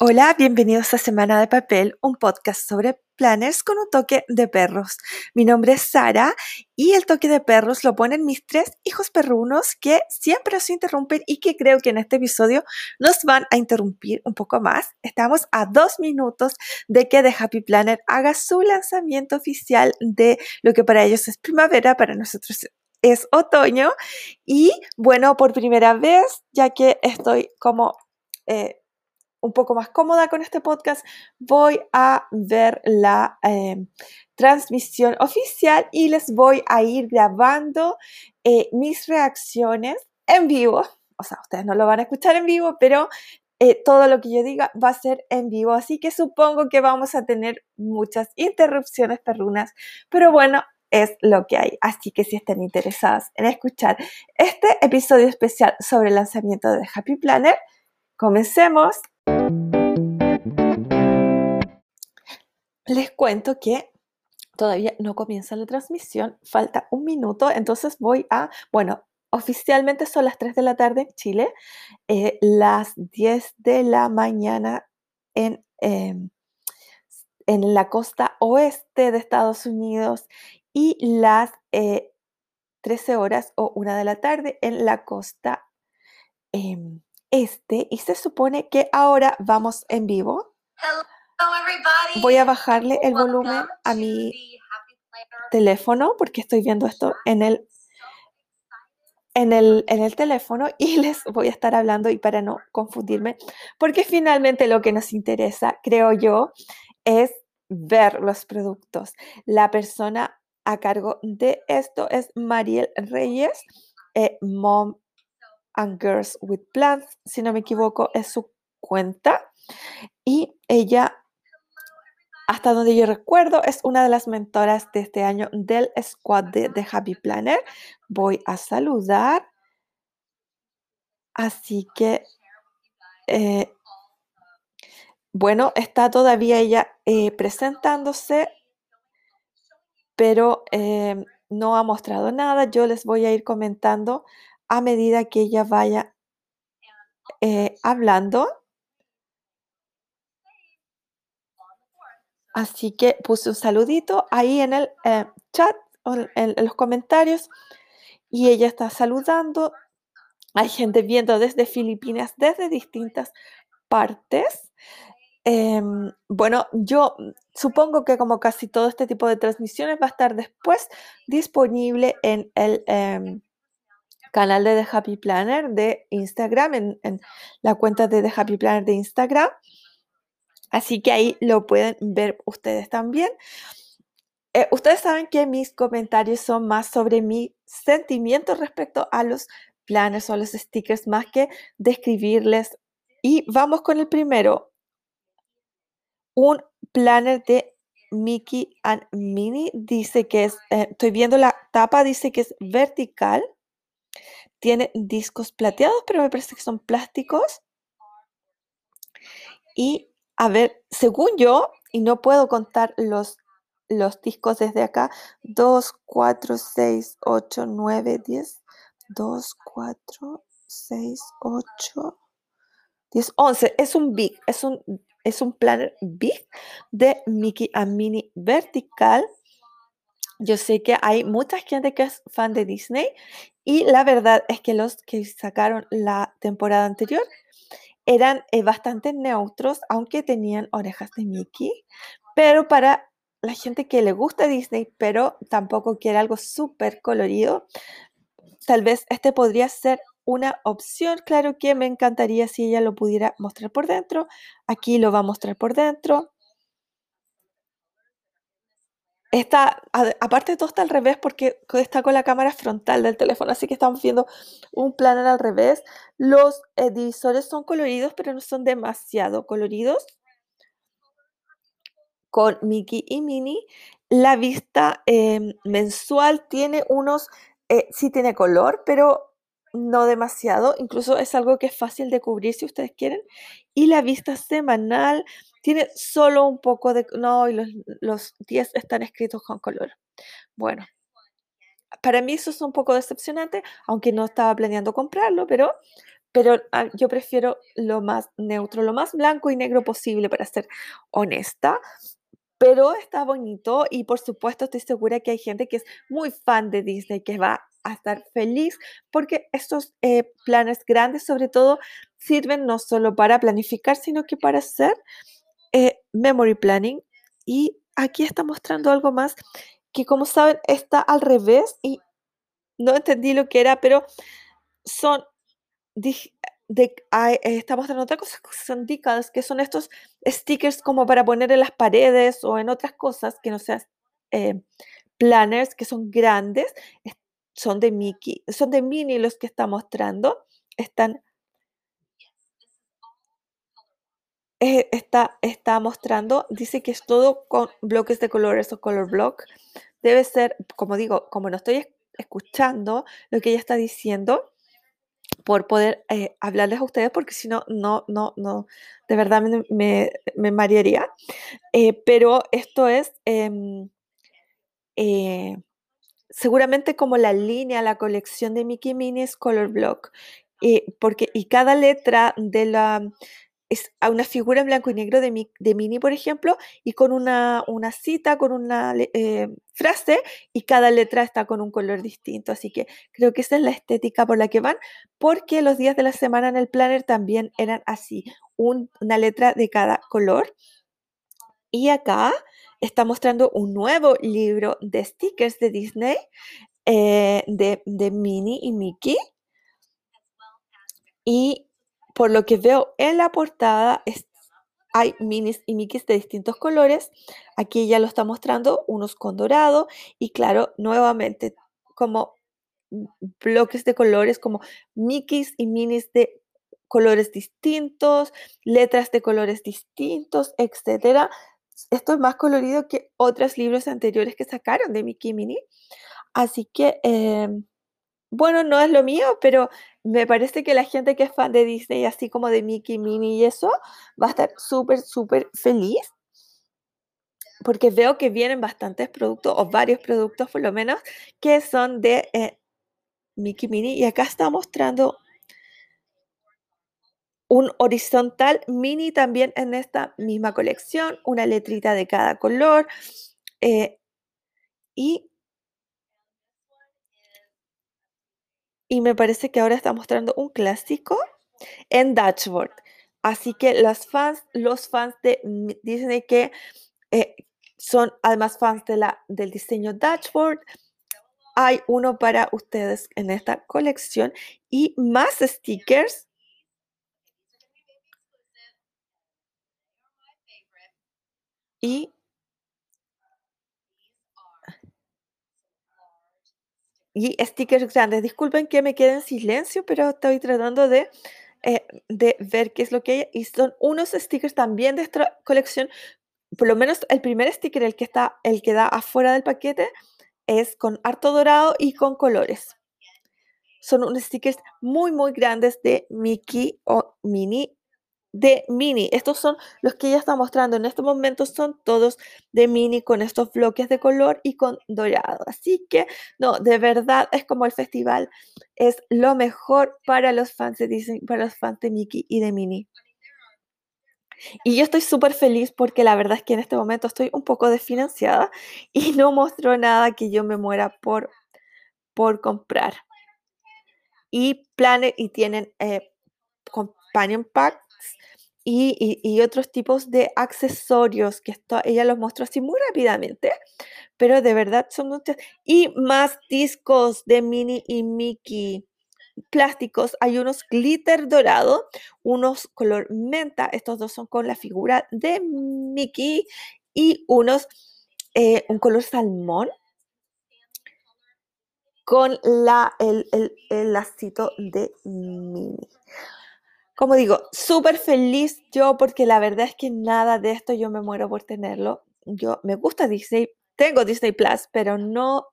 Hola, bienvenidos a Semana de Papel, un podcast sobre planners con un toque de perros. Mi nombre es Sara y el toque de perros lo ponen mis tres hijos perrunos que siempre se interrumpen y que creo que en este episodio nos van a interrumpir un poco más. Estamos a dos minutos de que The Happy Planner haga su lanzamiento oficial de lo que para ellos es primavera, para nosotros es otoño. Y bueno, por primera vez, ya que estoy como... Eh, un poco más cómoda con este podcast, voy a ver la em, transmisión oficial y les voy a ir grabando eh, mis reacciones en vivo. O sea, ustedes no lo van a escuchar en vivo, pero eh, todo lo que yo diga va a ser en vivo. Así que supongo que vamos a tener muchas interrupciones perrunas. Pero bueno, es lo que hay. Así que si están interesadas en escuchar este episodio especial sobre el lanzamiento de Happy Planner, comencemos. Les cuento que todavía no comienza la transmisión, falta un minuto, entonces voy a, bueno, oficialmente son las 3 de la tarde en Chile, eh, las 10 de la mañana en, em, en la costa oeste de Estados Unidos y las 13 eh, horas o 1 de la tarde en la costa em, este y se supone que ahora vamos en vivo. Voy a bajarle el volumen a mi teléfono porque estoy viendo esto en el, en el, en el teléfono y les voy a estar hablando y para no confundirme, porque finalmente lo que nos interesa, creo yo, es ver los productos. La persona a cargo de esto es Mariel Reyes, eh, Mom and Girls with Plants, si no me equivoco, es su cuenta. Y ella, hasta donde yo recuerdo, es una de las mentoras de este año del squad de, The Happy Planner. Voy a saludar. Así que, eh, bueno, está todavía ella eh, presentándose, pero eh, no ha mostrado nada. Yo les voy a ir comentando a medida que ella vaya eh, hablando. Así que puse un saludito ahí en el eh, chat, en, los comentarios, y ella está saludando. Hay gente viendo desde Filipinas, desde distintas partes. Em, bueno, yo supongo que como casi todo este tipo de transmisiones va a estar después disponible en el em, canal de The Happy Planner de Instagram, en, la cuenta de The Happy Planner de Instagram. Así que ahí lo pueden ver ustedes también. Eh, ustedes saben que mis comentarios son más sobre mi sentimiento respecto a los planners o los stickers, más que describirles. Y vamos con el primero. Un planner de Mickey and Minnie dice que es, eh, estoy viendo la tapa, dice que es vertical tiene discos plateados, pero me parece que son plásticos. Y a ver, según yo, y no puedo contar los, discos desde acá, 2, 4, 6, 8, 9, 10, 2, 4, 6, 8, 10, 11. Es un big, es un, es un planner big de Mickey a Minnie vertical. Yo sé que hay mucha gente que es fan de Disney y la verdad es que los que sacaron la temporada anterior eran eh, bastante neutros, aunque tenían orejas de Mickey. Pero para la gente que le gusta Disney, pero tampoco quiere algo súper colorido, tal vez este podría ser una opción. Claro que me encantaría si ella lo pudiera mostrar por dentro. Aquí lo va a mostrar por dentro. Está, aparte de todo está al revés porque está con la cámara frontal del teléfono, así que estamos viendo un planner al revés. Los divisores son coloridos, pero no son demasiado coloridos. Con Mickey y Minnie, la vista em, mensual tiene unos, eh, sí tiene color, pero no demasiado. Incluso es algo que es fácil de cubrir si ustedes quieren. Y la vista semanal tiene solo un poco de... No, y los, 10 están escritos con color. Bueno, para mí eso es un poco decepcionante, aunque no estaba planeando comprarlo, pero pero ah, yo prefiero lo más neutro, lo más blanco y negro posible, para ser honesta. Pero está bonito y por supuesto estoy segura que hay gente que es muy fan de Disney, que va a estar feliz porque estos eh, planes grandes sobre todo sirven no solo para planificar, sino que para hacer eh, memory planning. Y aquí está mostrando algo más que como saben está al revés y no entendí lo que era, pero son de, eh, está mostrando otra cosa, son decals, que son estos stickers como para poner en las paredes o en otras cosas que no sean eh, planners, que son grandes, son de Mickey, son de Minnie los que está mostrando, están eh, está, está mostrando, dice que es todo con bloques de colores o color block. Debe ser, como digo, como no estoy escuchando lo que ella está diciendo, por poder eh, hablarles a ustedes, porque si no, no, no, no, de verdad me, marearía. Eh, pero esto es em, eh, seguramente como la línea, la colección de Mickey Minnie's Color Block. porque, y cada letra de la, es a una figura en blanco y negro de, mi, de Mini, por ejemplo, y con una, una cita, con una eh, frase, y cada letra está con un color distinto. Así que creo que esa es la estética por la que van, porque los días de la semana en el planner también eran así, una letra de cada color. Y acá está mostrando un nuevo libro de stickers de Disney, eh, de, de Minnie y Mickey. Y por lo que veo en la portada, hay minis y mickeys de distintos colores. Aquí ya lo está mostrando, unos con dorado y claro, nuevamente como bloques de colores como mickeys y minis de colores distintos, letras de colores distintos, etc. Esto es más colorido que otros libros anteriores que sacaron de Mickey y Minnie. Así que em, bueno, no es lo mío, pero me parece que la gente que es fan de Disney, así como de Mickey, Minnie y eso, va a estar súper, súper feliz. Porque veo que vienen bastantes productos, o varios productos por lo menos, que son de eh, Mickey, Minnie. Y acá está mostrando un horizontal mini también en esta misma colección, una letrita de cada color. Eh, y y me parece que ahora está mostrando un clásico en Dashboard. Así que los fans, los fans de Disney que eh, son además fans de la, del diseño Dashboard, hay uno para ustedes en esta colección y más stickers. Y y stickers grandes. Disculpen que me quede en silencio, pero estoy tratando de, eh, de ver qué es lo que hay. Y son unos stickers también de esta colección. Por lo menos el primer sticker, el que está, el que da afuera del paquete, es con harto dorado y con colores. Son unos stickers muy, muy grandes de Mickey o Minnie de mini. Estos son los que ella está mostrando en este momento, son todos de mini con estos bloques de color y con dorado. Así que, no, de verdad es como el festival, es lo mejor para los fans de Disney, para los fans de Mickey y de Minnie. Y yo estoy súper feliz porque la verdad es que en este momento estoy un poco desfinanciada y no muestro nada que yo me muera por, por comprar. Y planes y tienen eh, companion pack y, otros tipos de accesorios que esto, ella los mostró así muy rápidamente, pero de verdad son muchos. Y más discos de Minnie y Mickey plásticos. Hay unos glitter dorado, unos color menta, estos dos son con la figura de Mickey y unos eh, un color salmón con la, el, el, el lacito de Minnie como digo, súper feliz yo porque la verdad es que nada de esto yo me muero por tenerlo. Yo me gusta Disney, tengo Disney Plus, pero no,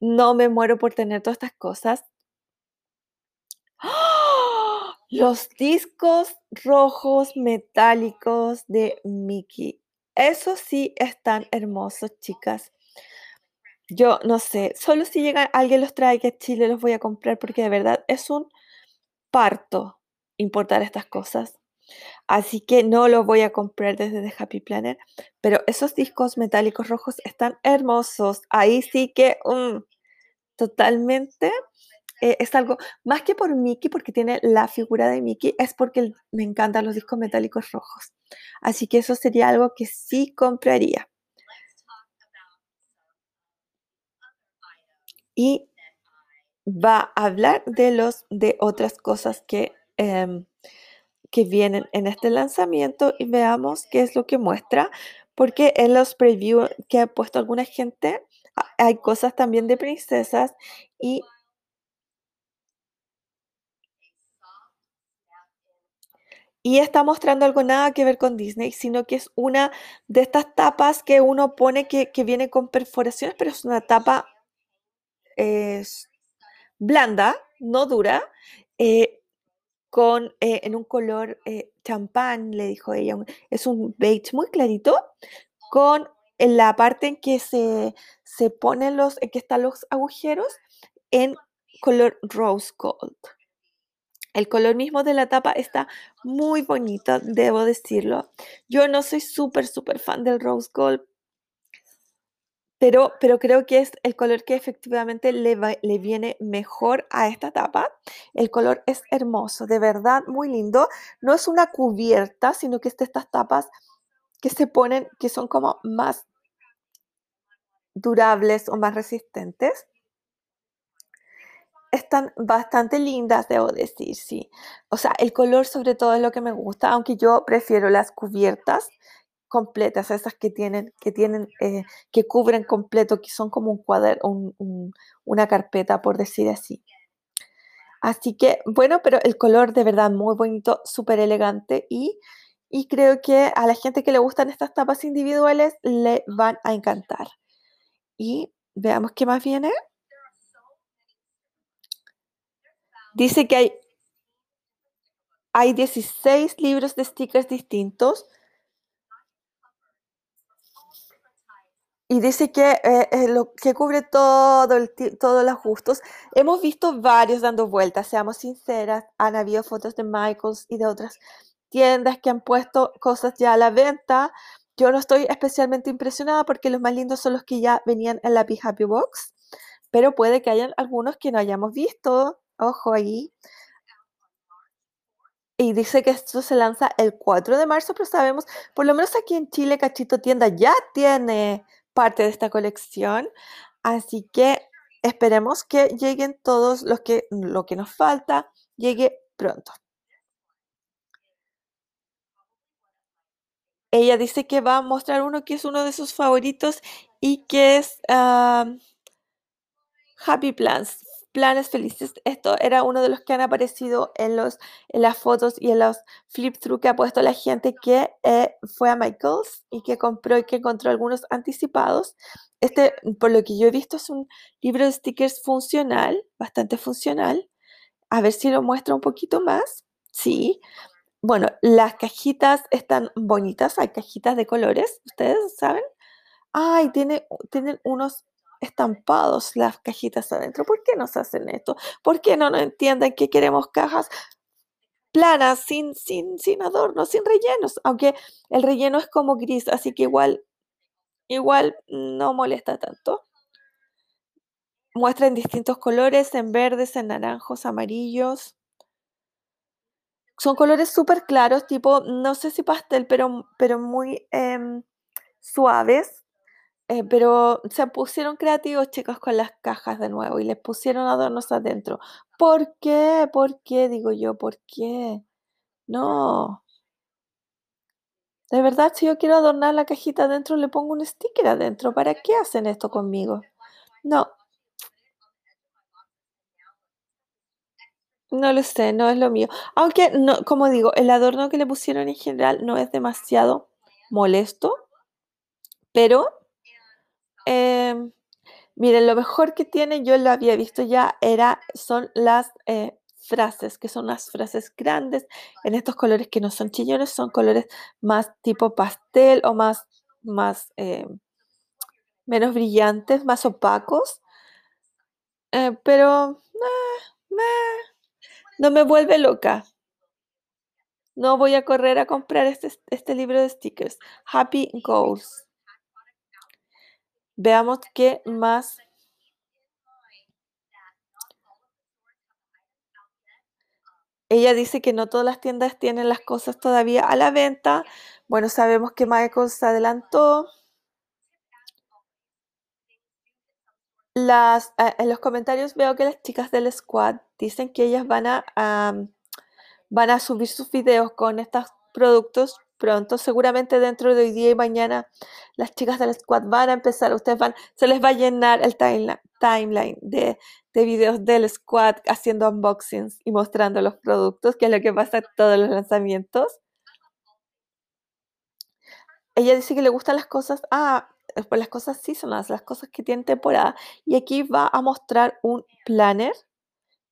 no me muero por tener todas estas cosas. ¡Ah! Los discos rojos metálicos de Mickey. Eso sí están hermosos, chicas. Yo no sé, solo si llega alguien los trae que a Chile los voy a comprar porque de verdad es un parto importar estas cosas. Así que no lo voy a comprar desde The Happy Planner. Pero esos discos metálicos rojos están hermosos. Ahí sí que mm, totalmente eh, es algo, más que por Mickey, porque tiene la figura de Mickey, es porque me encantan los discos metálicos rojos. Así que eso sería algo que sí compraría. Y va a hablar de, los, de otras cosas que, em, que vienen en este lanzamiento y veamos qué es lo que muestra, porque en los previews que ha puesto alguna gente hay cosas también de princesas y Y está mostrando algo nada que ver con Disney, sino que es una de estas tapas que uno pone que, viene con perforaciones, pero es una tapa blanda, no dura, eh, con, eh, en un color eh, champán, le dijo ella. Es un beige muy clarito, con la parte en que se, se ponen los, en que están los agujeros, en color rose gold. El color mismo de la tapa está muy bonito, debo decirlo. Yo no soy súper, súper fan del rose gold, pero, pero creo que es el color que efectivamente le, le viene mejor a esta tapa. El color es hermoso, de verdad, muy lindo. No es una cubierta, sino que es de estas tapas que se ponen, que son como más durables o más resistentes están bastante lindas, debo decir, sí. O sea, el color sobre todo es lo que me gusta, aunque yo prefiero las cubiertas completas, esas que tienen, que tienen, eh, que cubren completo, que son como un cuadro, una carpeta, por decir así. Así que, bueno, pero el color de verdad muy bonito, súper elegante y, y creo que a la gente que le gustan estas tapas individuales le van a encantar. Y veamos qué más viene. Dice que hay, hay 16 libros de stickers distintos. Y dice que, eh, eh, lo, que cubre todo el, todos los gustos. Hemos visto varios dando vueltas, seamos sinceras. Han habido fotos de Michaels y de otras tiendas que han puesto cosas ya a la venta. Yo no estoy especialmente impresionada porque los más lindos son los que ya venían en la Be Happy Box, pero puede que hayan algunos que no hayamos visto. Ojo ahí. Y dice que esto se lanza el 4 de marzo, pero sabemos, por lo menos aquí en Chile, Cachito Tienda ya tiene parte de esta colección. Así que esperemos que lleguen todos los que lo que nos falta llegue pronto. Ella dice que va a mostrar uno que es uno de sus favoritos y que es ah, Happy Plans planes felices. Esto era uno de los que han aparecido en, los, en las fotos y en los flip-through que ha puesto la gente que eh, fue a Michaels y que compró y que encontró algunos anticipados. Este, por lo que yo he visto, es un libro de stickers funcional, bastante funcional. A ver si lo muestra un poquito más. Sí. Bueno, las cajitas están bonitas, hay cajitas de colores, ustedes saben. Ay, tiene, tienen unos estampados las cajitas adentro. ¿Por qué nos hacen esto? ¿Por qué no nos entienden que queremos cajas planas, sin, sin, sin adornos, sin rellenos? Aunque el relleno es como gris, así que igual, igual no molesta tanto. Muestra en distintos colores, en verdes, en naranjos, amarillos. Son colores súper claros, tipo, no sé si pastel, pero, pero muy em, suaves. Eh, pero se pusieron creativos, chicos, con las cajas de nuevo y les pusieron adornos adentro. ¿Por qué? ¿Por qué? Digo yo, ¿por qué? No. De verdad, si yo quiero adornar la cajita adentro, le pongo un sticker adentro. ¿Para qué hacen esto conmigo? No. No lo sé, no es lo mío. Aunque, no, como digo, el adorno que le pusieron en general no es demasiado molesto, pero Em, miren, lo mejor que tiene, yo lo había visto ya, era, son las eh, frases, que son las frases grandes en estos colores que no son chillones, son colores más tipo pastel o más, más eh, menos brillantes, más opacos. Eh, pero No me vuelve loca. No voy a correr a comprar este, este libro de stickers. Happy Goals. Veamos qué más. Ella dice que no todas las tiendas tienen las cosas todavía a la venta. Bueno, sabemos que Michael se adelantó. Las, eh, en los comentarios veo que las chicas del squad dicen que ellas van a, van a subir sus videos con estos productos pronto. Seguramente dentro de hoy día y mañana las chicas del squad van a empezar. Ustedes van, se les va a llenar el timeline de de videos del squad haciendo unboxings y mostrando los productos, que es lo que pasa en todos los lanzamientos. Ella dice que le gustan las cosas, ah, pues las cosas seasonales, las cosas que tienen temporada. Y aquí va a mostrar un planner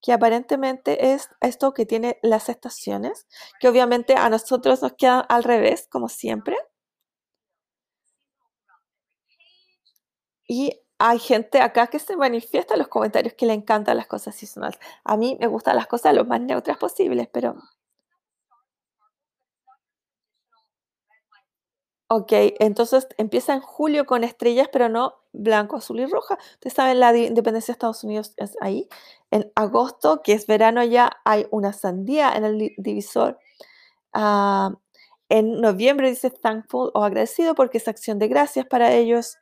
que aparentemente es esto que tiene las estaciones, que obviamente a nosotros nos queda al revés, como siempre. Y hay gente acá que se manifiesta en los comentarios que le encantan las cosas seasonales. A mí me gustan las cosas lo más neutras posibles, pero... Ok, entonces empieza en julio con estrellas, pero no blanco, azul y roja. Ustedes saben, la independencia de Estados Unidos es ahí. En agosto, que es verano ya, hay una sandía en el divisor. Ah, en noviembre dice thankful o agradecido porque es acción de gracias para ellos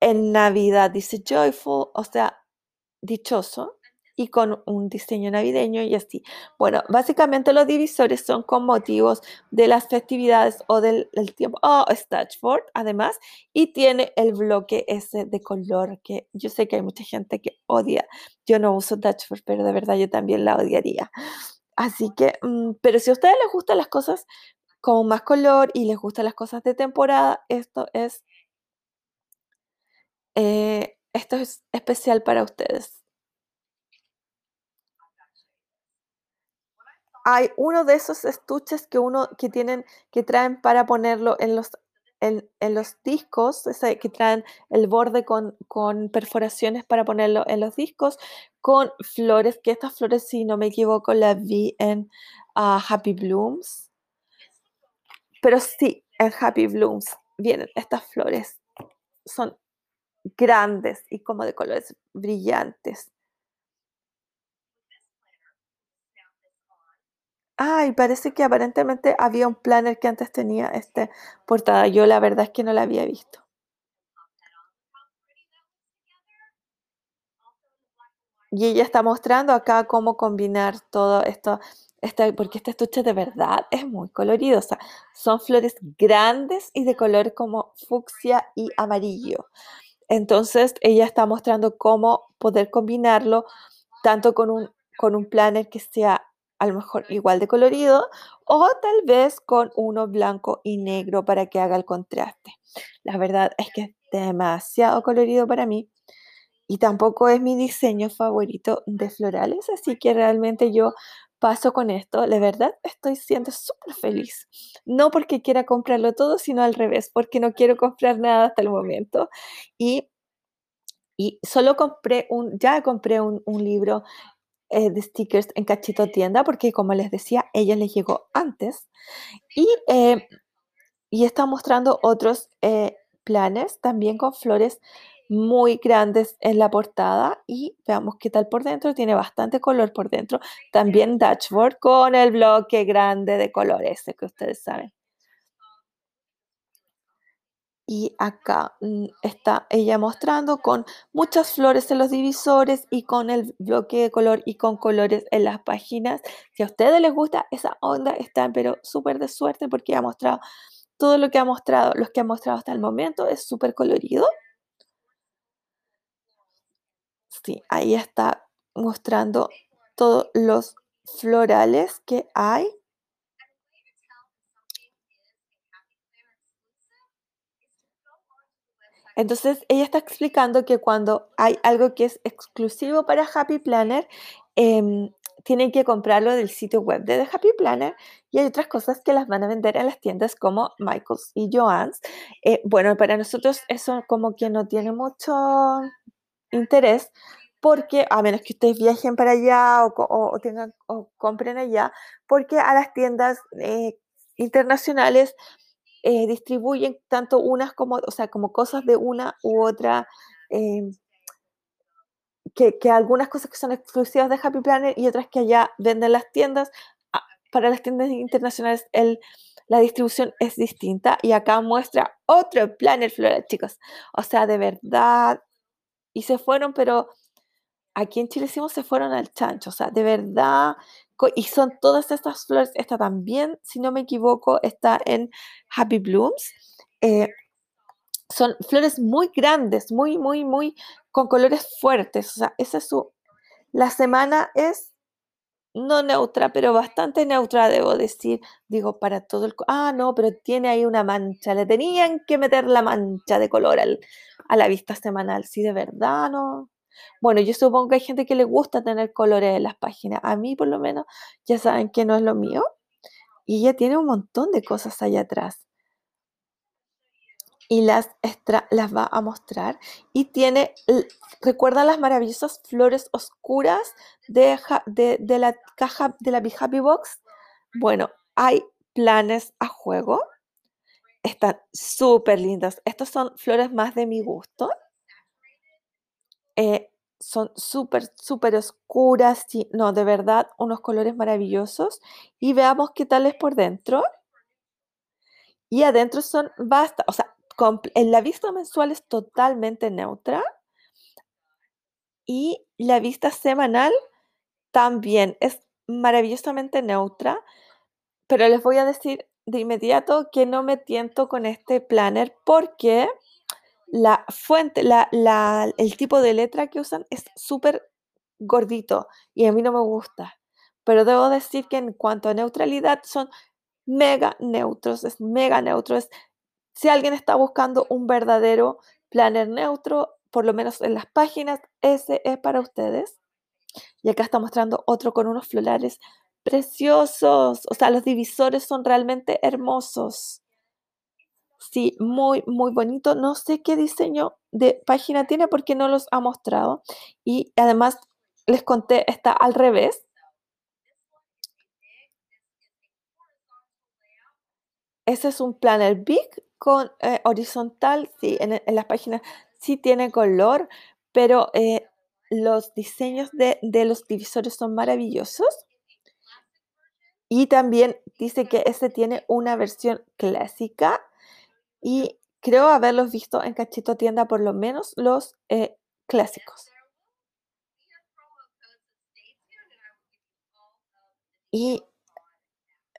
en Navidad dice joyful, o sea, dichoso, y con un diseño navideño y así. Bueno, básicamente los divisores son con motivos de las festividades o del, tiempo. Oh, Dashboard, además, y tiene el bloque ese de color que yo sé que hay mucha gente que odia. Yo no uso Dashboard, pero de verdad yo también la odiaría. Así que, mm, pero si a ustedes les gustan las cosas con más color y les gustan las cosas de temporada, esto es eh, esto es especial para ustedes. Hay uno de esos estuches que uno que tienen que traen para ponerlo en los en, los discos, que traen el borde con, con, perforaciones para ponerlo en los discos, con flores, que estas flores, si no me equivoco, las vi en ah, Happy Blooms. Pero sí, en Happy Blooms vienen estas flores. Son grandes y como de colores brillantes. Ay, parece que aparentemente había un planner que antes tenía este portada. Yo la verdad es que no la había visto. Y ella está mostrando acá cómo combinar todo esto, este, porque este estuche de verdad es muy colorido. O sea, son flores grandes y de color como fucsia y amarillo. Entonces, ella está mostrando cómo poder combinarlo tanto con un, con un planner que sea a lo mejor igual de colorido o tal vez con uno blanco y negro para que haga el contraste. La verdad es que es demasiado colorido para mí y tampoco es mi diseño favorito de florales, así que realmente yo paso con esto. La verdad estoy siendo súper feliz. No porque quiera comprarlo todo, sino al revés, porque no quiero comprar nada hasta el momento. Y, y solo compré un, ya compré un, libro eh, de stickers en Cachito Tienda, porque como les decía, ella les llegó antes. Y, eh, y está mostrando otros eh, planes también con flores muy grandes en la portada y veamos qué tal por dentro. Tiene bastante color por dentro. También dashboard con el bloque grande de color ese que ustedes saben. Y acá mm, está ella mostrando con muchas flores en los divisores y con el bloque de color y con colores en las páginas. Si a ustedes les gusta esa onda, están pero súper de suerte porque ha mostrado todo lo que ha mostrado, los que ha mostrado hasta el momento es súper colorido. Sí, ahí está mostrando todos los florales que hay. Entonces, ella está explicando que cuando hay algo que es exclusivo para Happy Planner, em, tienen que comprarlo del sitio web de The Happy Planner y hay otras cosas que las van a vender en las tiendas como Michaels y Joann's. Eh, bueno, para nosotros eso como que no tiene mucho interés porque a menos que ustedes viajen para allá o, tengan o compren allá, porque a las tiendas eh, internacionales eh, distribuyen tanto unas como, o sea, como cosas de una u otra, em, que, que algunas cosas que son exclusivas de Happy Planner y otras que allá venden las tiendas. ah, Para las tiendas internacionales el, la distribución es distinta y acá muestra otro planner floral, chicos. O sea, de verdad, y se fueron, pero aquí en Chile decimos se fueron al chancho, o sea, de verdad, y son todas estas flores, esta también, si no me equivoco, está en Happy Blooms. eh, son flores muy grandes, muy, muy, muy, con colores fuertes, o sea, esa es su, la semana es no neutra, pero bastante neutra, debo decir. Digo, para todo el... Ah, no, pero tiene ahí una mancha. Le tenían que meter la mancha de color a la vista semanal. Sí, de verdad, ¿no? Bueno, yo supongo que hay gente que le gusta tener colores en las páginas. A mí, por lo menos, ya saben que no es lo mío. Y ella tiene un montón de cosas allá atrás. Y las, las va a mostrar. Y tiene, ¿recuerdan las maravillosas flores oscuras de, la caja de la Big Happy Box? Bueno, hay planes a juego. Están súper lindas. Estas son flores más de mi gusto. Eh, son súper, súper oscuras. no, de verdad, unos colores maravillosos. Y veamos qué tal es por dentro. Y adentro son basta, o sea, en la vista mensual es totalmente neutra. Y la vista semanal también es maravillosamente neutra. Pero les voy a decir de inmediato que no me tiento con este planner porque la fuente, la, el tipo de letra que usan es súper gordito y a mí no me gusta. Pero debo decir que en cuanto a neutralidad son mega neutros, es mega neutro. Si alguien está buscando un verdadero planner neutro, por lo menos en las páginas, ese es para ustedes. Y acá está mostrando otro con unos florales preciosos. O sea, los divisores son realmente hermosos. Sí, muy, muy bonito. No sé qué diseño de página tiene porque no los ha mostrado. Y además, les conté, está al revés. Ese es un planner big con eh, horizontal. Sí, en, en las páginas sí tiene color, pero eh, los diseños de, de los divisores son maravillosos. Y también dice que este tiene una versión clásica y creo haberlos visto en Cachito Tienda, por lo menos los eh, clásicos. Y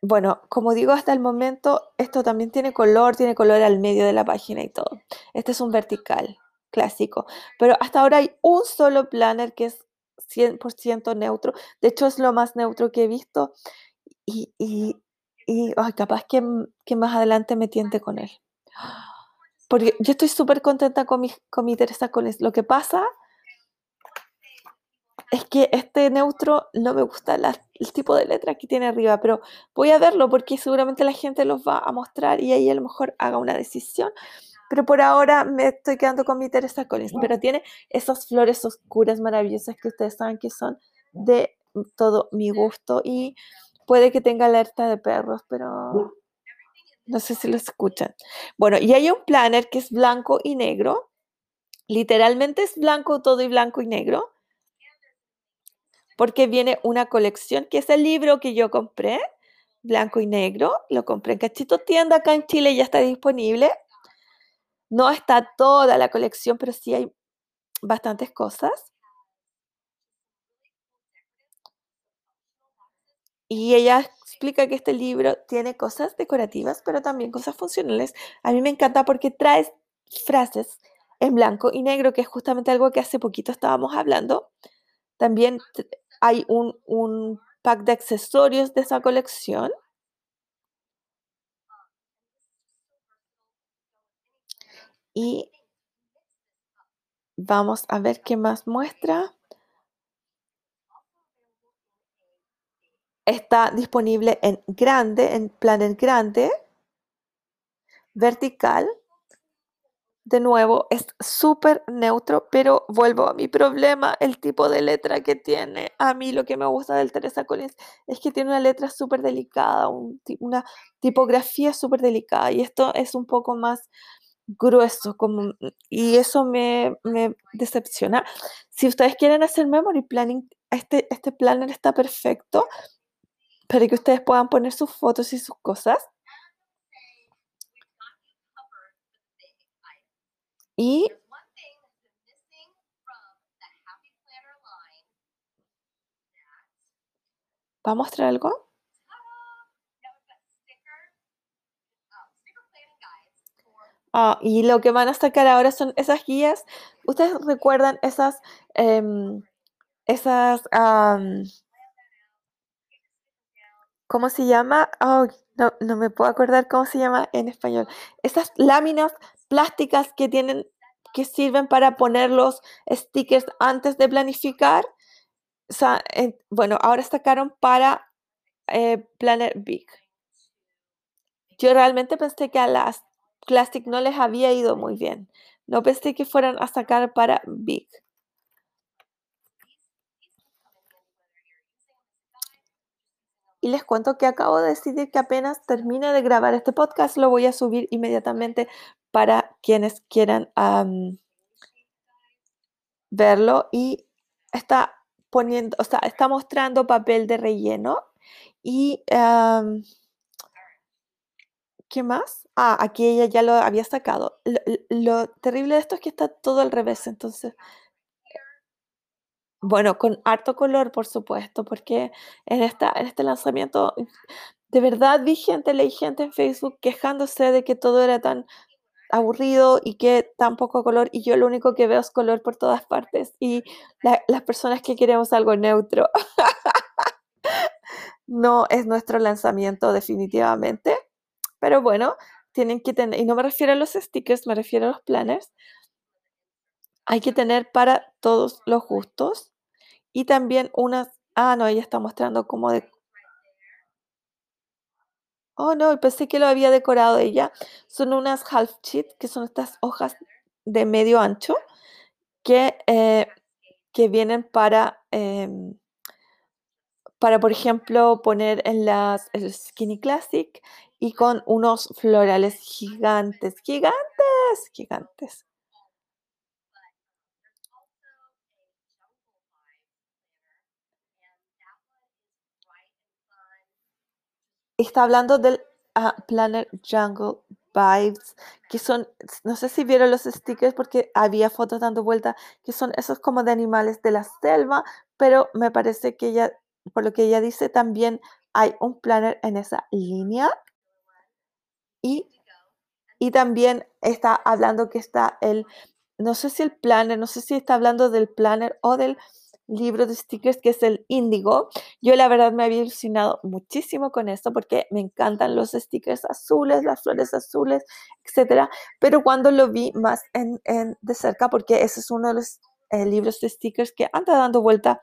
bueno, como digo, hasta el momento esto también tiene color, tiene color al medio de la página y todo. Este es un vertical clásico, pero hasta ahora hay un solo planner que es 100% neutro. De hecho, es lo más neutro que he visto y, y, y, ay, capaz que, que más adelante me tiente con él. Porque yo estoy súper contenta con mi, con mi Teresa Collins. Lo que pasa es que este neutro no me gusta la- el tipo de letra que tiene arriba, pero voy a verlo porque seguramente la gente los va a mostrar y ahí a lo mejor haga una decisión. Pero por ahora me estoy quedando con mi Teresa Collins. Pero tiene esas flores oscuras maravillosas que ustedes saben que son de todo mi gusto y puede que tenga alerta de perros, pero no sé si lo escuchan. Bueno, y hay un planner que es blanco y negro. Literalmente es blanco todo y blanco y negro. Porque viene una colección que es el libro que yo compré, blanco y negro. Lo compré en Cachito Tienda acá en Chile, ya está disponible. No está toda la colección, pero sí hay bastantes cosas. Y ella explica que este libro tiene cosas decorativas, pero también cosas funcionales. A mí me encanta porque trae frases en blanco y negro, que es justamente algo que hace poquito estábamos hablando. También t- hay un, un pack de accesorios de esa colección. Y vamos a ver qué más muestra. Está disponible en grande, en planner grande, vertical, de nuevo, es súper neutro, pero vuelvo a mi problema, el tipo de letra que tiene. A mí lo que me gusta del Teresa Collins es que tiene una letra súper delicada, un una tipografía súper delicada, y esto es un poco más grueso, como, y eso me, me decepciona. Si ustedes quieren hacer memory planning, este, este planner está perfecto para que ustedes puedan poner sus fotos y sus cosas. Y ¿Va a mostrar algo? Ah, y lo que van a sacar ahora son esas guías. ¿Ustedes recuerdan esas, em, esas, ¿cómo se llama? Ay, no, no me puedo acordar cómo se llama en español. Esas láminas plásticas que tienen, que sirven para poner los stickers antes de planificar. Bueno, ahora sacaron para eh, Planner Big. Yo realmente pensé que a las Classic no les había ido muy bien. No pensé que fueran a sacar para Big. Y les cuento que acabo de decidir que apenas termine de grabar este podcast, lo voy a subir inmediatamente para quienes quieran am, verlo. Y está poniendo, o sea, está mostrando papel de relleno. Y am, ¿qué más? Ah, aquí ella ya lo había sacado. Lo terrible de esto es que está todo al revés, entonces Bueno, con harto color, por supuesto, porque en esta en este lanzamiento, de verdad vi gente, leí gente en Facebook quejándose de que todo era tan aburrido y que tan poco color, y yo lo único que veo es color por todas partes, y la las personas que queremos algo neutro. No es nuestro lanzamiento definitivamente, pero bueno, tienen que tener y no me refiero a los stickers, me refiero a los planners. Hay que tener para todos los gustos. Y también unas ah, no, ella está mostrando como de oh, no, pensé que lo había decorado ella. Son unas half sheet, que son estas hojas de medio ancho que, eh, que vienen para, em, para, por ejemplo, poner en las el Skinny Classic y con unos florales gigantes, gigantes, gigantes. Está hablando del, ah, Planner Jungle Vibes, que son, no sé si vieron los stickers porque había fotos dando vuelta, que son esos como de animales de la selva, pero me parece que ella, por lo que ella dice, también hay un planner en esa línea. Y y también está hablando que está el, no sé si el planner, no sé si está hablando del planner o del libro de stickers que es el Índigo. Yo la verdad me había ilusionado muchísimo con esto porque me encantan los stickers azules, las flores azules, etcétera. Pero cuando lo vi más en, en- de cerca, porque ese es uno de los eh, libros de stickers que anda dando vuelta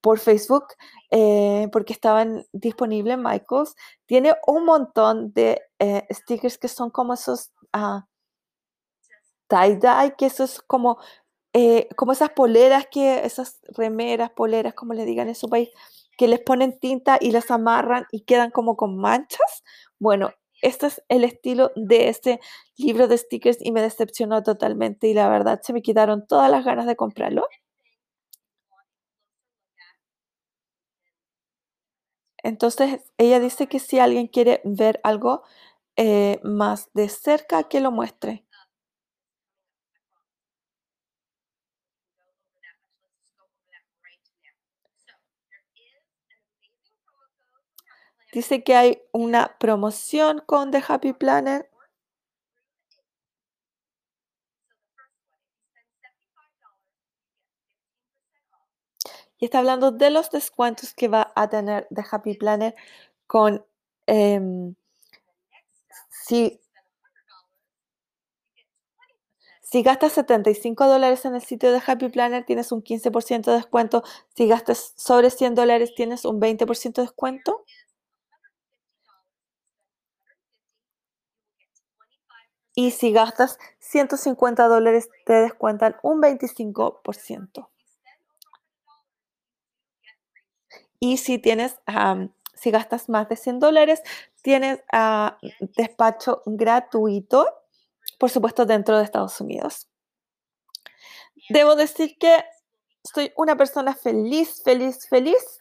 por Facebook, eh, porque estaban disponibles en Michaels, tiene un montón de eh, stickers que son como esos ah, tie-dye, que eso es como, eh, como esas poleras que, esas remeras, poleras, como le digan en su país, que les ponen tinta y las amarran y quedan como con manchas. Bueno, este es el estilo de este libro de stickers y me decepcionó totalmente y la verdad se me quitaron todas las ganas de comprarlo. Entonces, ella dice que si alguien quiere ver algo eh, más de cerca, que lo muestre. Dice que hay una promoción con The Happy Planner y está hablando de los descuentos que va a tener The Happy Planner con em, si, si gastas 75 dólares en el sitio de Happy Planner, tienes un 15% de descuento. Si gastas sobre 100 dólares, tienes un 20% de descuento. Y si gastas 150 dólares, te descuentan un 25%. Y si tienes, si gastas más de 100 dólares, tienes ah, despacho gratuito, por supuesto, dentro de Estados Unidos. Debo decir que soy una persona feliz, feliz, feliz,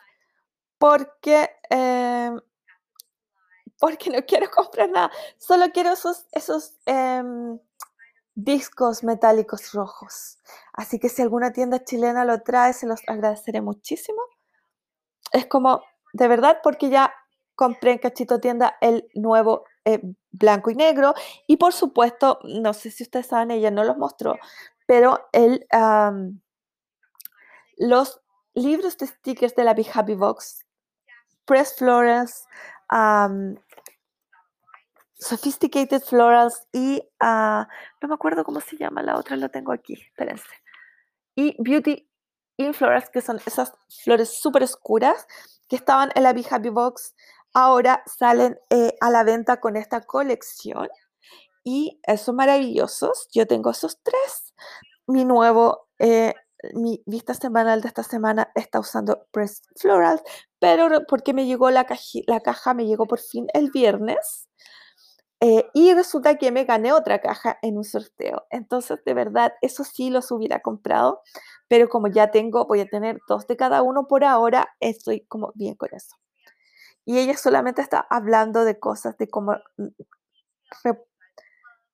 porque, em, porque no quiero comprar nada. Solo quiero esos, em, discos metálicos rojos. Así que si alguna tienda chilena lo trae, se los agradeceré muchísimo. Es como, de verdad, porque ya compré en Cachito Tienda el nuevo eh, blanco y negro. Y por supuesto, no sé si ustedes saben, ella no los mostró, pero el, los libros de stickers de la Big Happy Box, Press Florals, Sophisticated Florals y ah, no me acuerdo cómo se llama la otra, la tengo aquí, espérense. Y Beauty in Florals, que son esas flores súper oscuras que estaban en la Big Happy Box, ahora salen eh, a la venta con esta colección y son maravillosos. Yo tengo esos tres. Mi nuevo, eh, mi vista semanal de esta semana está usando Press Florals, pero porque me llegó la, la caja, me llegó por fin el viernes. eh, y resulta que me gané otra caja en un sorteo. Entonces, de verdad, eso sí los hubiera comprado, pero como ya tengo, voy a tener dos de cada uno por ahora, estoy como bien con eso. Y ella solamente está hablando de cosas, de cómo mm,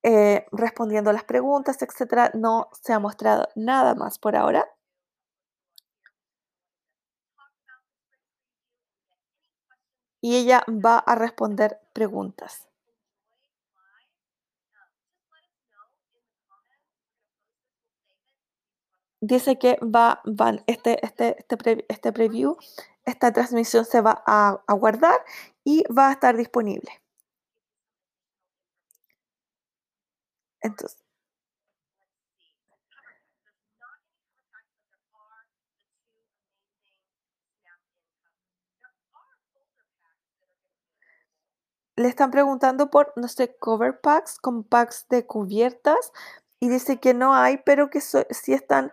eh, respondiendo las preguntas, etcétera. No se ha mostrado nada más por ahora. Y ella va a responder preguntas. Dice que va, van, este, este, este, pre- este preview, esta transmisión se va a, a guardar y va a estar disponible. Entonces, le están preguntando por, no sé, cover packs, con packs de cubiertas, y dice que no hay, pero que so- sí están,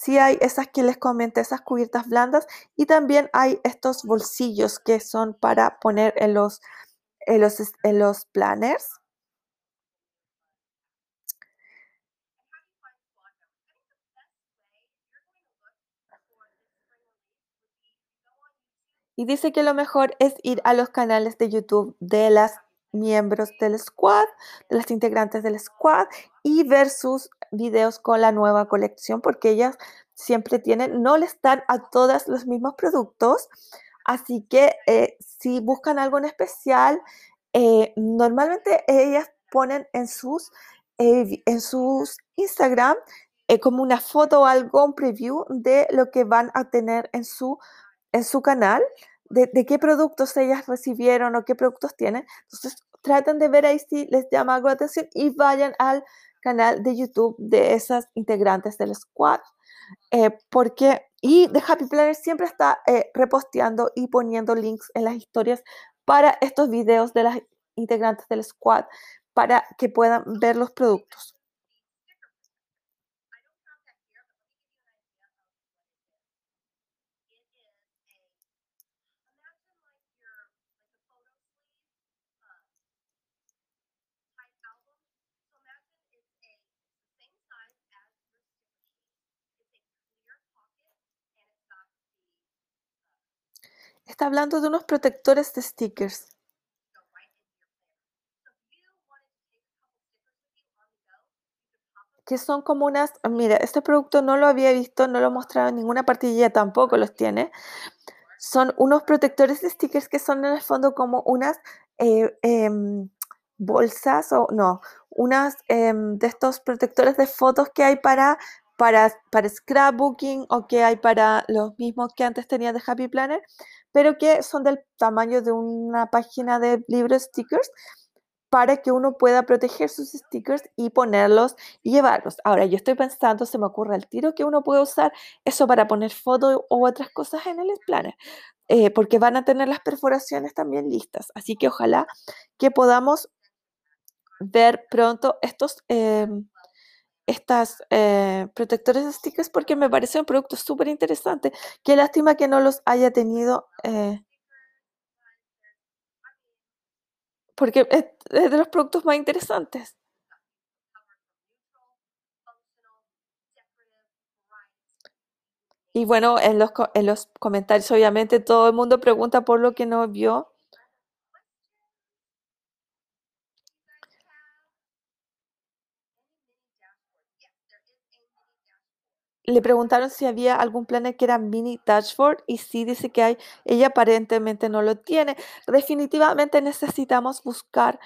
sí hay esas que les comenté, esas cubiertas blandas, y también hay estos bolsillos que son para poner en los, en los, en los planners. Y dice que lo mejor es ir a los canales de YouTube de las miembros del squad, de las integrantes del squad, y ver sus videos con la nueva colección, porque ellas siempre tienen, no les dan a todas los mismos productos, así que eh, si buscan algo en especial, eh, normalmente ellas ponen en sus, eh, en sus Instagram como una foto o algo, un preview de lo que van a tener en su, en su canal de, qué productos ellas recibieron o qué productos tienen. Entonces, traten de ver ahí si les llama algo la atención y vayan al canal de YouTube de esas integrantes del squad. eh, porque, y The Happy Planner siempre está eh, reposteando y poniendo links en las historias para estos videos de las integrantes del squad para que puedan ver los productos. Está hablando de unos protectores de stickers. que son como unas, mira, este producto no lo había visto, no lo mostraba en ninguna ella tampoco los tiene. Son unos protectores de stickers que son en el fondo como unas eh, em, bolsas o no, unas em, de estos protectores de fotos que hay para, para, para scrapbooking o que hay para los mismos que antes tenía de Happy Planner, pero que son del tamaño de una página de libros stickers para que uno pueda proteger sus stickers y ponerlos y llevarlos. Ahora, yo estoy pensando, se me ocurre al tiro que uno puede usar eso para poner fotos u otras cosas en el planner, eh, porque van a tener las perforaciones también listas. Así que ojalá que podamos ver pronto estos, em, estas eh, protectores de stickers porque me parece un producto súper interesante. Qué lástima que no los haya tenido, eh, porque es, es de los productos más interesantes. Y bueno, en los, en los comentarios obviamente todo el mundo pregunta por lo que no vio. Le preguntaron si había algún planner que era mini dashboard y sí dice que hay. Ella aparentemente no lo tiene. Definitivamente necesitamos buscar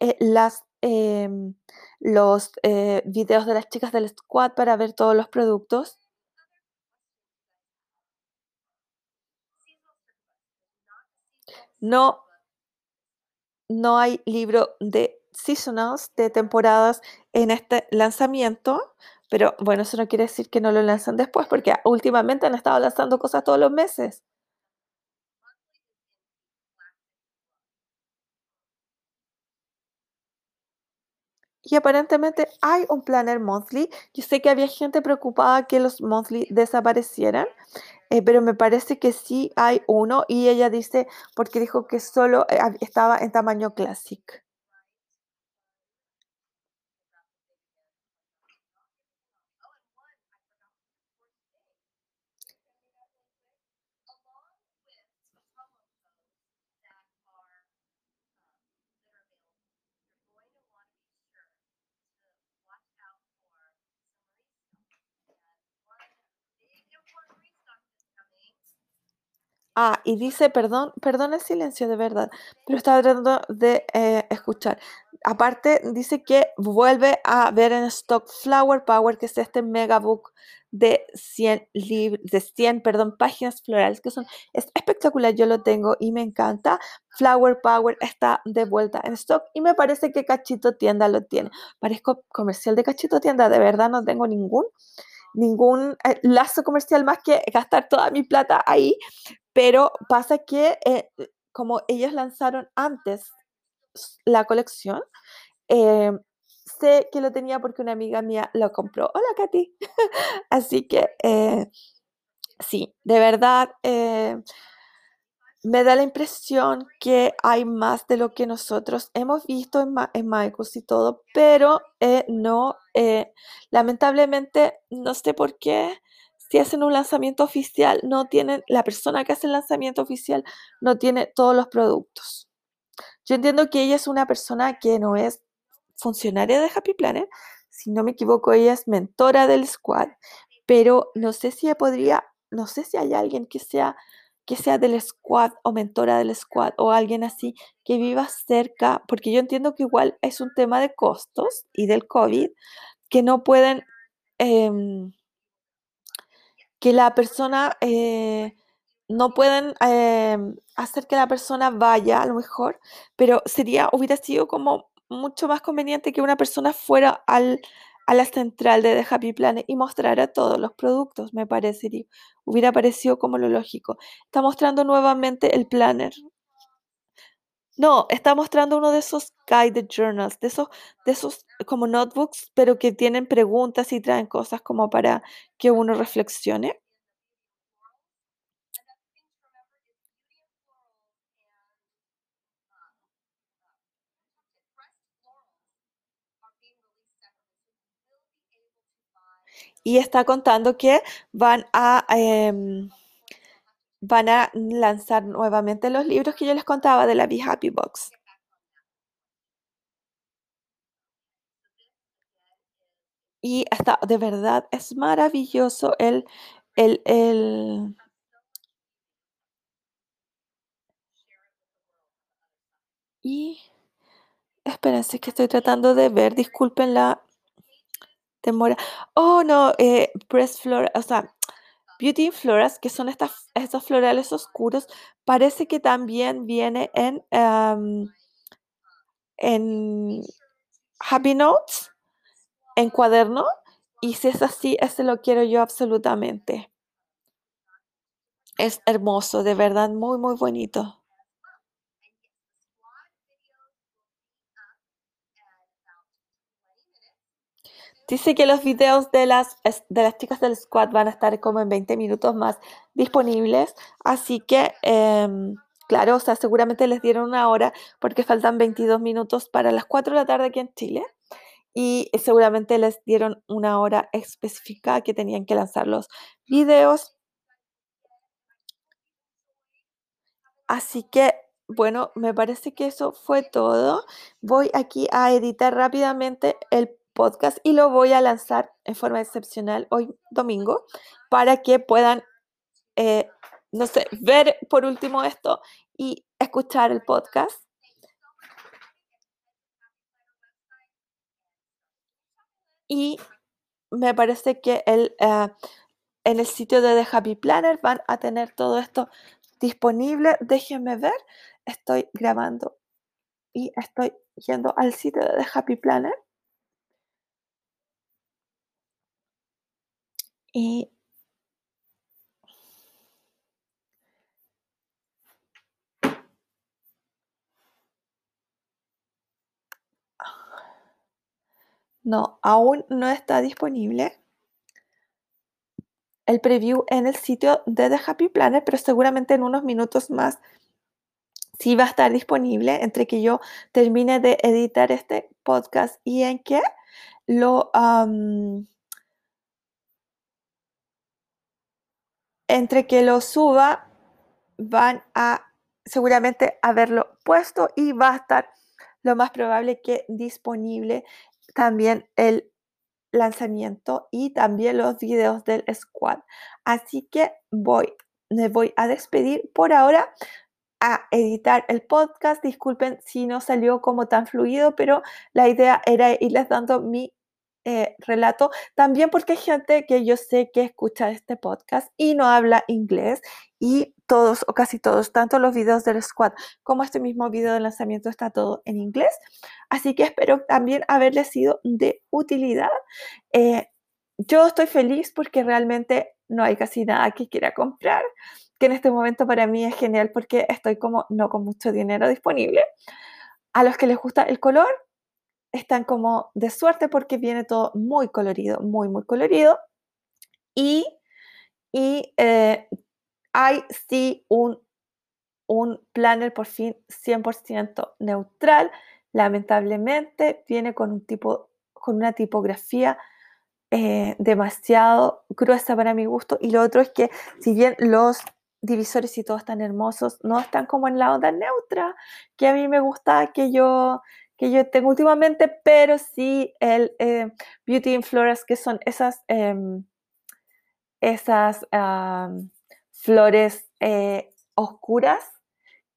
eh, las, em, los eh, videos de las chicas del squad para ver todos los productos. No, no hay libro de seasonals, de temporadas en este lanzamiento, pero bueno, eso no quiere decir que no lo lanzan después, porque últimamente han estado lanzando cosas todos los meses. Y aparentemente hay un planner monthly. Yo sé que había gente preocupada que los monthly desaparecieran, eh, pero me parece que sí hay uno y ella dice, porque dijo que solo eh, estaba en tamaño classic. Ah, y dice, perdón, perdón el silencio de verdad, pero estaba tratando de eh, escuchar. Aparte, dice que vuelve a ver en stock Flower Power, que es este megabook de 100 lib- de 100, perdón, páginas florales, que son es espectacular, yo lo tengo y me encanta. Flower Power está de vuelta en stock y me parece que Cachito Tienda lo tiene. Parezco comercial de Cachito Tienda, de verdad no tengo ningún ningún eh, lazo comercial más que gastar toda mi plata ahí pero pasa que, eh, como ellos lanzaron antes la colección, em, sé que lo tenía porque una amiga mía lo compró. Hola, Katy. Así que, eh, sí, de verdad, eh, me da la impresión que hay más de lo que nosotros hemos visto en Ma Michaels y todo, pero, eh, no, eh, lamentablemente, no sé por qué, si hacen un lanzamiento oficial, no tienen la persona que hace el lanzamiento oficial no tiene todos los productos. Yo entiendo que ella es una persona que no es funcionaria de Happy Planner, si no me equivoco, ella es mentora del squad, pero no sé si podría, no sé si hay alguien que sea, que sea del squad o mentora del squad o alguien así que viva cerca, porque yo entiendo que igual es un tema de costos y del COVID, que no pueden, em, que la persona, eh, no pueden, em, hacer que la persona vaya a lo mejor, pero sería hubiera sido como mucho más conveniente que una persona fuera al a la central de The Happy Planet y mostrara todos los productos, me parecería hubiera parecido como lo lógico. Está mostrando nuevamente el planner. No, está mostrando uno de esos guided journals, de esos de esos como notebooks, pero que tienen preguntas y traen cosas como para que uno reflexione. Y está contando que van a, em, van a lanzar nuevamente los libros que yo les contaba de la Be Happy Box. Y está, de verdad, es maravilloso el, el, el, y espérense que estoy tratando de ver, disculpen la demora. Oh, no, eh, Press Flora, o sea, Beauty in Floras, que son estas, estos florales oscuros, parece que también viene en, em, en Happy Notes, en cuaderno, y si es así, ese lo quiero yo absolutamente. Es hermoso, de verdad, muy, muy bonito. Dice que los videos de las, de las chicas del squad van a estar como en 20 minutos más disponibles. Así que, em, claro, o sea, seguramente les dieron una hora porque faltan 22 minutos para las 4 de la tarde aquí en Chile. Y seguramente les dieron una hora específica que tenían que lanzar los videos. Así que, bueno, me parece que eso fue todo. Voy aquí a editar rápidamente el podcast y lo voy a lanzar en forma excepcional hoy domingo para que puedan, eh, no sé, ver por último esto y escuchar el podcast. Y me parece que el, eh, en el sitio de The Happy Planner van a tener todo esto disponible. Déjenme ver. Estoy grabando y estoy yendo al sitio de The Happy Planner. Y no, aún no está disponible el preview en el sitio de The Happy Planner, pero seguramente en unos minutos más sí va a estar disponible entre que yo termine de editar este podcast y en que lo entre que lo suba van a seguramente haberlo puesto y va a estar lo más probable que disponible también el lanzamiento y también los videos del squad. Así que voy, me voy a despedir por ahora a editar el podcast. Disculpen si no salió como tan fluido, pero la idea era irles dando mi eh, relato, también porque hay gente que yo sé que escucha este podcast y no habla inglés y todos o casi todos, tanto los videos del squad como este mismo video de lanzamiento está todo en inglés. Así que espero también haberles sido de utilidad. Eh, yo estoy feliz porque realmente no hay casi nada que quiera comprar, que en este momento para mí es genial porque estoy como no con mucho dinero disponible. A los que les gusta el color, están como de suerte porque viene todo muy colorido, muy, muy colorido. Y, y eh, hay sí un, un planner por fin 100% neutral. Lamentablemente viene con, un tipo, con una tipografía eh, demasiado gruesa para mi gusto. Y lo otro es que si bien los divisores y todos están hermosos, no están como en la onda neutra, que a mí me gusta que yo que yo tengo últimamente, pero sí el eh, Beauty in Flores, que son esas, em, esas flores eh, oscuras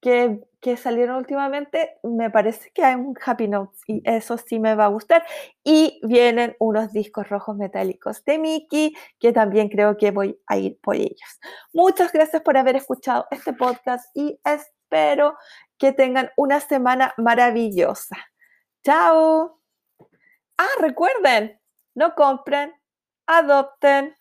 que, que, salieron últimamente, me parece que hay un Happy Notes y eso sí me va a gustar. Y vienen unos discos rojos metálicos de Mickey, que también creo que voy a ir por ellos. Muchas gracias por haber escuchado este podcast y espero que tengan una semana maravillosa. Chao. Ah, recuerden, no compren, adopten.